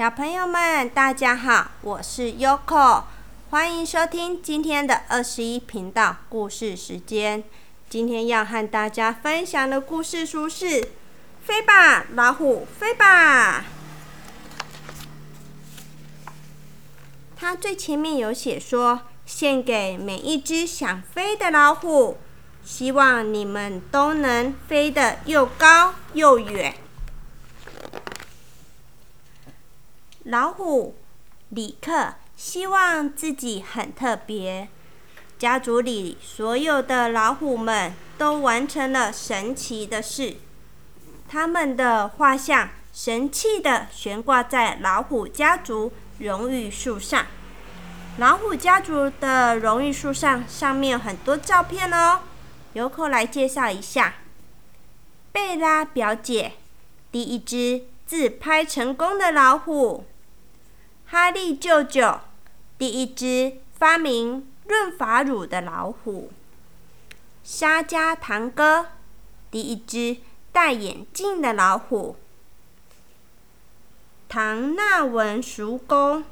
小朋友们，大家好，我是 Yoko，欢迎收听今天的二十一频道故事时间。今天要和大家分享的故事书是《飞吧，老虎，飞吧》。它最前面有写说，献给每一只想飞的老虎，希望你们都能飞得又高又远。老虎里克希望自己很特别，家族里所有的老虎们都完成了神奇的事。他们的画像神气的悬挂在老虎家族荣誉树上。老虎家族的荣誉树上上面有很多照片哦。游客来介绍一下：贝拉表姐，第一只自拍成功的老虎。哈利舅舅，第一只发明润发乳的老虎；沙加堂哥，第一只戴眼镜的老虎；唐纳文叔公，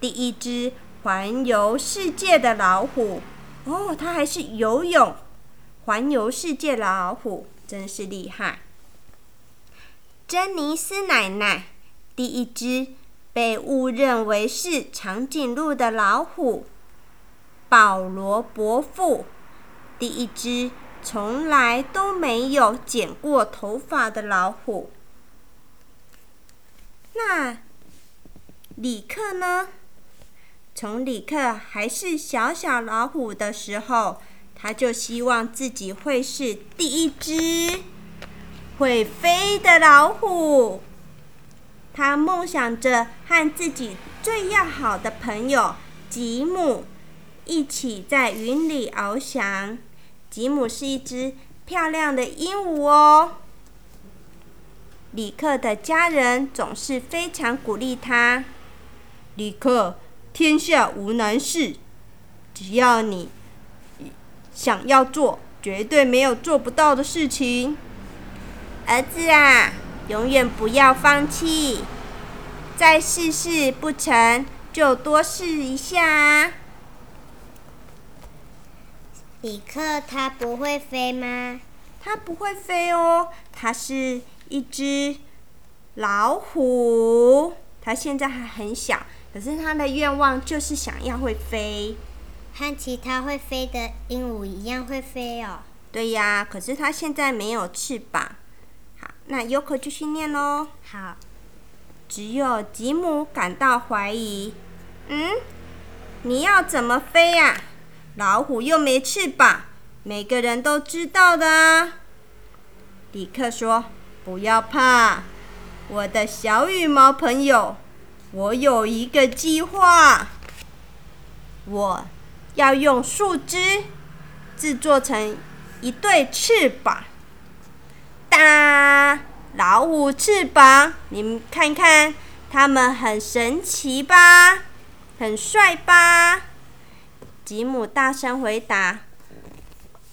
第一只环游世界的老虎。哦，他还是游泳环游世界的老虎，真是厉害。珍妮斯奶奶，第一只。被误认为是长颈鹿的老虎，保罗伯父，第一只从来都没有剪过头发的老虎。那里克呢？从里克还是小小老虎的时候，他就希望自己会是第一只会飞的老虎。他梦想着和自己最要好的朋友吉姆一起在云里翱翔。吉姆是一只漂亮的鹦鹉哦。里克的家人总是非常鼓励他。里克，天下无难事，只要你想要做，绝对没有做不到的事情。儿子啊！永远不要放弃，再试试不成就多试一下啊。李克他不会飞吗？他不会飞哦，他是一只老虎。他现在还很小，可是他的愿望就是想要会飞，和其他会飞的鹦鹉一样会飞哦。对呀，可是他现在没有翅膀。那尤可继续念喽。好。只有吉姆感到怀疑。嗯？你要怎么飞呀？老虎又没翅膀，每个人都知道的啊。李克说：“不要怕，我的小羽毛朋友，我有一个计划。我要用树枝制作成一对翅膀。”哒！老虎翅膀，你们看看，它们很神奇吧？很帅吧？吉姆大声回答：“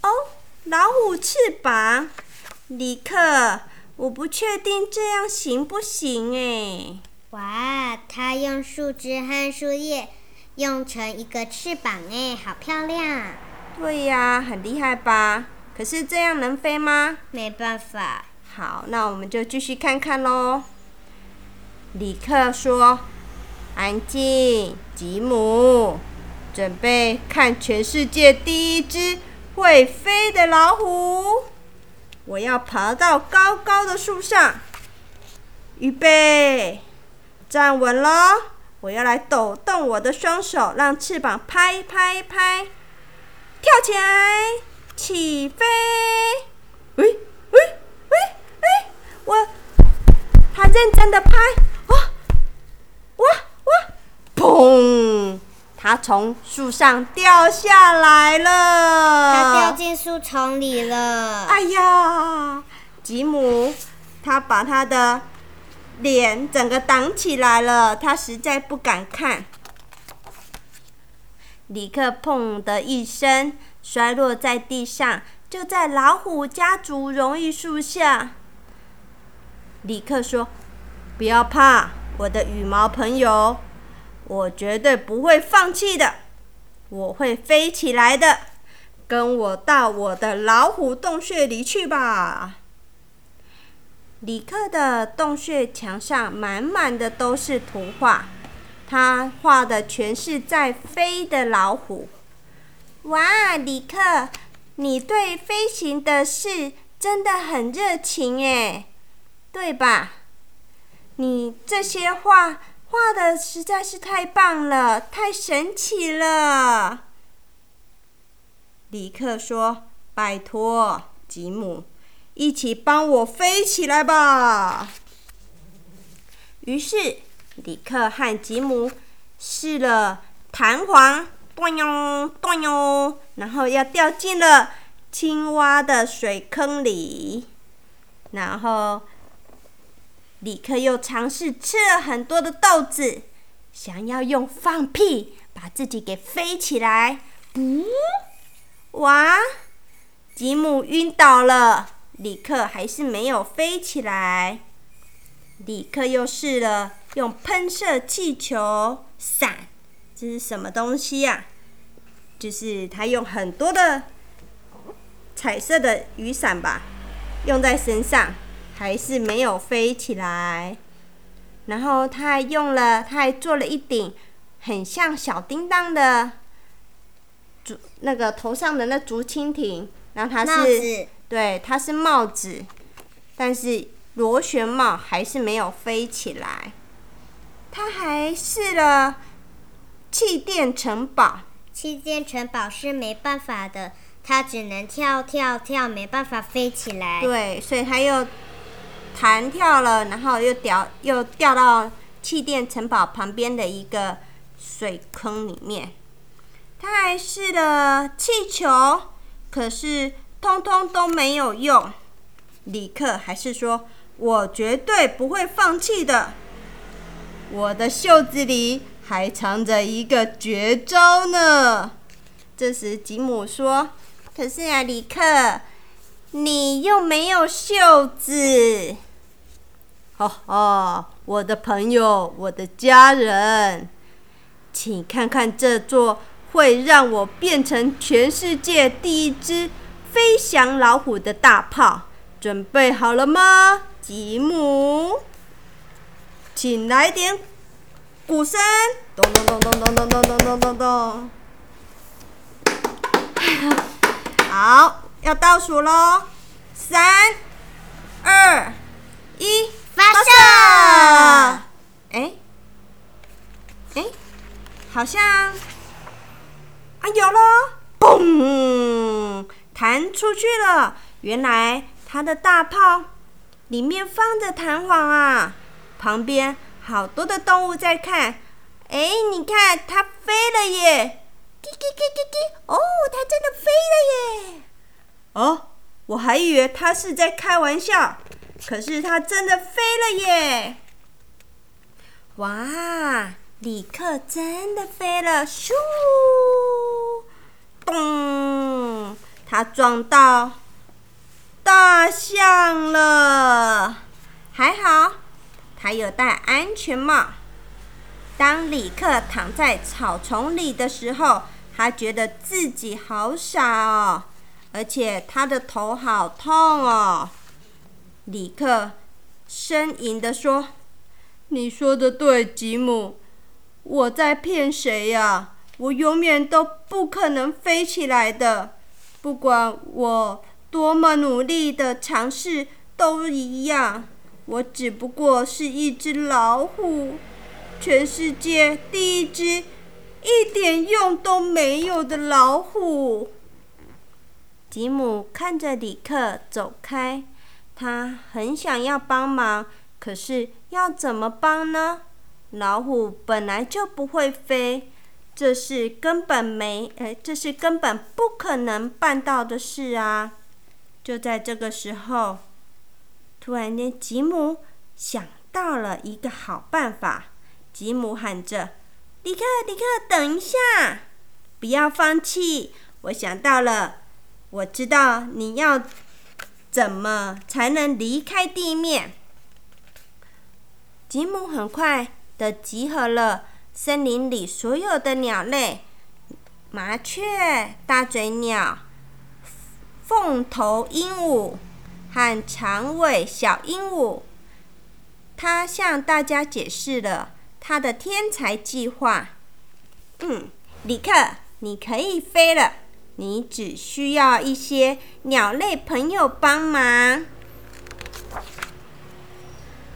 哦，老虎翅膀，李克，我不确定这样行不行诶。”哇，他用树枝和树叶用成一个翅膀诶，好漂亮！对呀，很厉害吧？可是这样能飞吗？没办法。好，那我们就继续看看喽。李克说：“安静，吉姆，准备看全世界第一只会飞的老虎。我要爬到高高的树上，预备，站稳了。我要来抖动我的双手，让翅膀拍拍拍，跳起来，起飞。喂喂喂喂。”我，他认真的拍，哇，哇哇，砰！他从树上掉下来了，他掉进树丛里了。哎呀，吉姆，他把他的脸整个挡起来了，他实在不敢看。李克砰的一声摔落在地上，就在老虎家族荣誉树下。李克说：“不要怕，我的羽毛朋友，我绝对不会放弃的，我会飞起来的。跟我到我的老虎洞穴里去吧。李克的洞穴墙上满满的都是图画，他画的全是在飞的老虎。哇，李克，你对飞行的事真的很热情诶，对吧？你这些画画的实在是太棒了，太神奇了。李克说：“拜托，吉姆。”一起帮我飞起来吧！于是，李克和吉姆试了弹簧，断哟断哟，然后要掉进了青蛙的水坑里。然后，李克又尝试吃了很多的豆子，想要用放屁把自己给飞起来。嗯，哇！吉姆晕倒了。李克还是没有飞起来。李克又试了用喷射气球伞，这是什么东西呀？就是他用很多的彩色的雨伞吧，用在身上，还是没有飞起来。然后他还用了，他还做了一顶很像小叮当的竹，那个头上的那竹蜻蜓，然后它是。对，它是帽子，但是螺旋帽还是没有飞起来。他还试了气垫城堡，气垫城堡是没办法的，它只能跳跳跳，没办法飞起来。对，所以他又弹跳了，然后又掉又掉到气垫城堡旁边的一个水坑里面。他还试了气球，可是。通通都没有用，李克还是说：“我绝对不会放弃的。我的袖子里还藏着一个绝招呢。”这时吉姆说：“可是呀，里克，你又没有袖子。”哦哦，我的朋友，我的家人，请看看这座会让我变成全世界第一只。飞翔老虎的大炮准备好了吗，吉姆？请来点鼓声，咚咚咚咚咚咚咚咚咚咚咚。好，要倒数喽，三、二、一，发射！哎，哎，好像啊，有了，嘣！弹出去了！原来他的大炮里面放着弹簧啊！旁边好多的动物在看。哎，你看它飞了耶！叽叽叽叽叽！哦，它真的飞了耶！哦，我还以为它是在开玩笑，可是它真的飞了耶！哇，李克真的飞了！咻，咚！它撞到大象了，还好还有戴安全帽。当李克躺在草丛里的时候，他觉得自己好傻哦，而且他的头好痛哦。李克呻吟的说：“你说的对，吉姆，我在骗谁呀？我永远都不可能飞起来的。”不管我多么努力的尝试，都一样。我只不过是一只老虎，全世界第一只一点用都没有的老虎。吉姆看着李克走开，他很想要帮忙，可是要怎么帮呢？老虎本来就不会飞。这是根本没，哎，这是根本不可能办到的事啊！就在这个时候，突然间，吉姆想到了一个好办法。吉姆喊着：“迪克，迪克，等一下，不要放弃！我想到了，我知道你要怎么才能离开地面。”吉姆很快的集合了森林里所有的鸟类：麻雀、大嘴鸟、凤头鹦鹉和长尾小鹦鹉。他向大家解释了他的天才计划。嗯，里克，你可以飞了。你只需要一些鸟类朋友帮忙。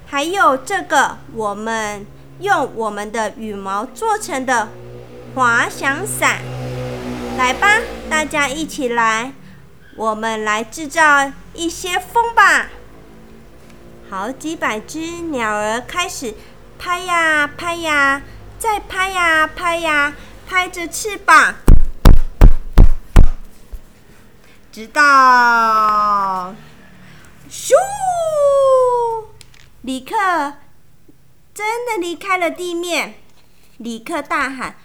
还有这个，我们用我们的羽毛做成的滑翔伞。来吧，大家一起来，我们来制造一些风吧。好几百只鸟儿开始拍呀拍呀，再拍呀拍呀，拍着翅膀，直到咻，李克真的离开了地面。李克大喊：“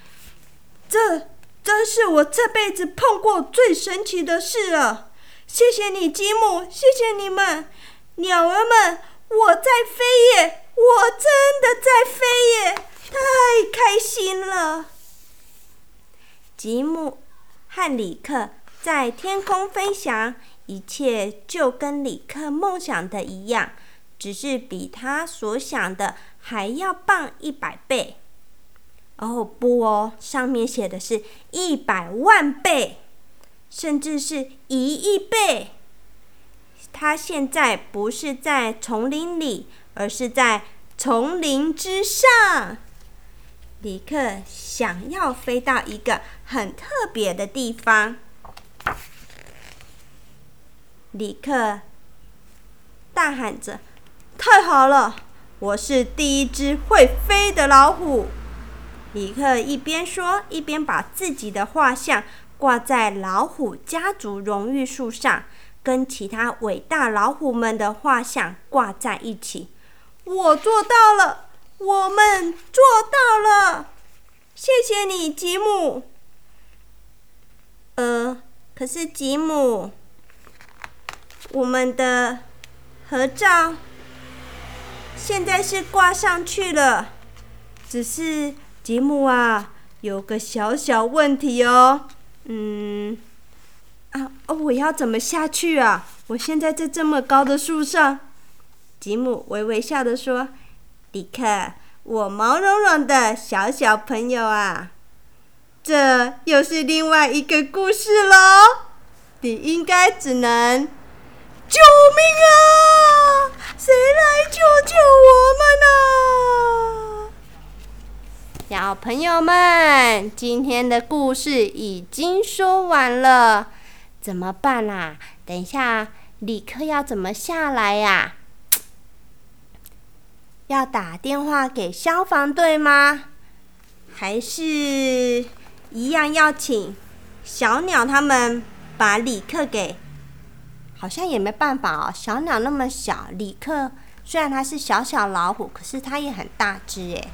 这真是我这辈子碰过最神奇的事了！谢谢你，吉姆，谢谢你们，鸟儿们。”我在飞耶！我真的在飞耶！太开心了。吉姆和里克在天空飞翔，一切就跟里克梦想的一样，只是比他所想的还要棒一百倍。哦不哦，上面写的是一百万倍，甚至是一亿倍。他现在不是在丛林里，而是在丛林之上。李克想要飞到一个很特别的地方。李克大喊着：“太好了，我是第一只会飞的老虎！”李克一边说，一边把自己的画像挂在老虎家族荣誉树上。跟其他伟大老虎们的画像挂在一起，我做到了，我们做到了，谢谢你，吉姆。呃，可是吉姆，我们的合照现在是挂上去了，只是吉姆啊，有个小小问题哦，嗯。啊哦！我要怎么下去啊？我现在在这么高的树上。吉姆微微笑的说：“迪克，我毛茸茸的小小朋友啊，这又是另外一个故事喽。你应该只能……救命啊！谁来救救我们呢？小朋友们，今天的故事已经说完了。”怎么办啦？等一下，李克要怎么下来呀？要打电话给消防队吗？还是一样要请小鸟他们把李克给？好像也没办法哦。小鸟那么小，李克虽然它是小小老虎，可是它也很大只诶。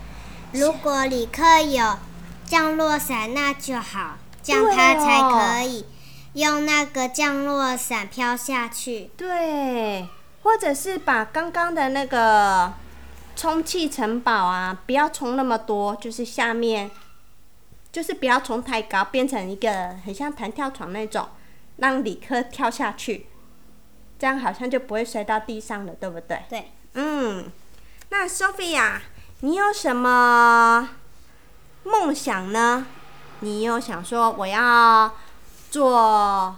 如果李克有降落伞，那就好，这样他才可以。用那个降落伞飘下去，对，或者是把刚刚的那个充气城堡啊，不要充那么多，就是下面，就是不要充太高，变成一个很像弹跳床那种，让李克跳下去，这样好像就不会摔到地上了，对不对？对，嗯，那 Sophia，你有什么梦想呢？你有想说我要？做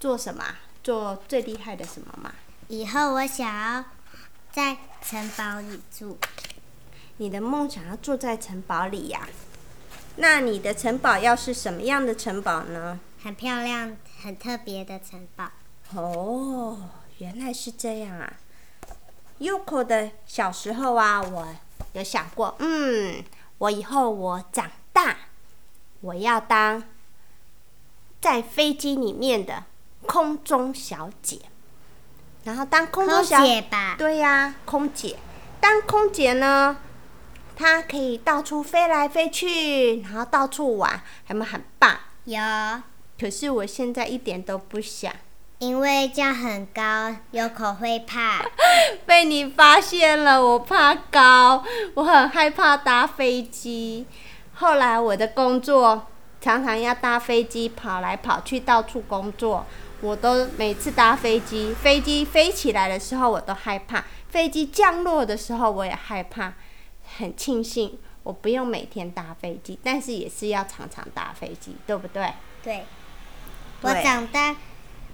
做什么？做最厉害的什么吗？以后我想要在城堡里住。你的梦想要住在城堡里呀？那你的城堡要是什么样的城堡呢？很漂亮、很特别的城堡。哦，原来是这样啊！Uko 的小时候啊，我有想过，嗯，我以后我长大，我要当。在飞机里面的空中小姐，然后当空中小姐吧，对呀，空姐。当空姐呢，她可以到处飞来飞去，然后到处玩，有没有很棒？有。可是我现在一点都不想。因为这样很高，有口会怕。被你发现了，我怕高，我很害怕搭飞机。后来我的工作常常要搭飞机跑来跑去，到处工作。我都每次搭飞机，飞机飞起来的时候我都害怕，飞机降落的时候我也害怕。很庆幸我不用每天搭飞机，但是也是要常常搭飞机，对不对？对。我长大，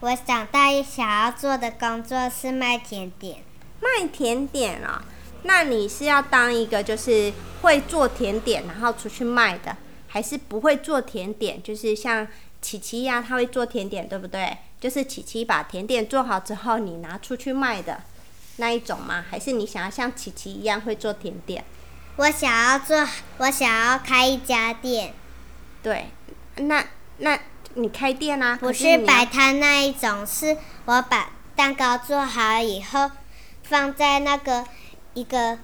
我长大想要做的工作是卖甜点。卖甜点啊？那你是要当一个就是会做甜点，然后出去卖的，还是不会做甜点？就是像琪琪呀，他会做甜点，对不对？就是琪琪把甜点做好之后，你拿出去卖的那一种吗？还是你想要像琪琪一样会做甜点？我想要做，我想要开一家店。对，那那你开店啊？不是摆摊那一种，是我把蛋糕做好以后，放在那个一个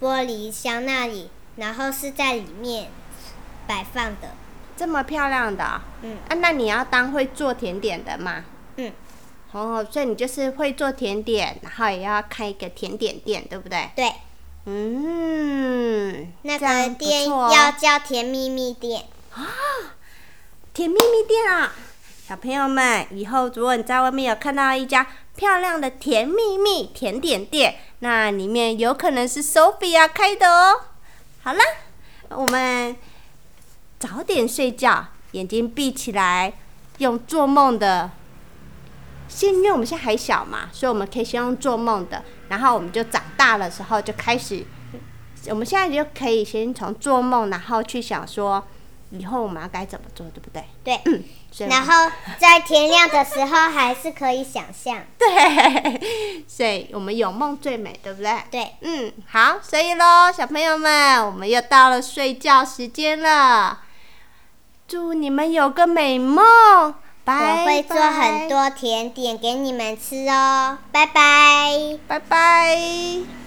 玻璃箱那里，然后是在里面摆放的。这么漂亮的？嗯。啊，那你要当会做甜点的吗？嗯。哦，所以你就是会做甜点，然后也要开一个甜点店，对不对？对。嗯，那个店要叫甜蜜蜜店啊！甜蜜蜜店啊，小朋友们，以后如果你在外面有看到一家漂亮的甜蜜蜜甜点店，那里面有可能是 Sophia 开的哦。好了，我们早点睡觉，眼睛闭起来，用做梦的。先，因为我们现在还小嘛，所以我们可以先用做梦的，然后我们就长大的时候就开始，我们现在就可以先从做梦，然后去想说以后我们要该怎么做，对不对？对。嗯。然后在天亮的时候还是可以想象。对。所以我们有梦最美，对不对？对。嗯，好，所以喽，小朋友们，我们又到了睡觉时间了，祝你们有个美梦。我会做很多甜点给你们吃哦，拜拜，拜拜。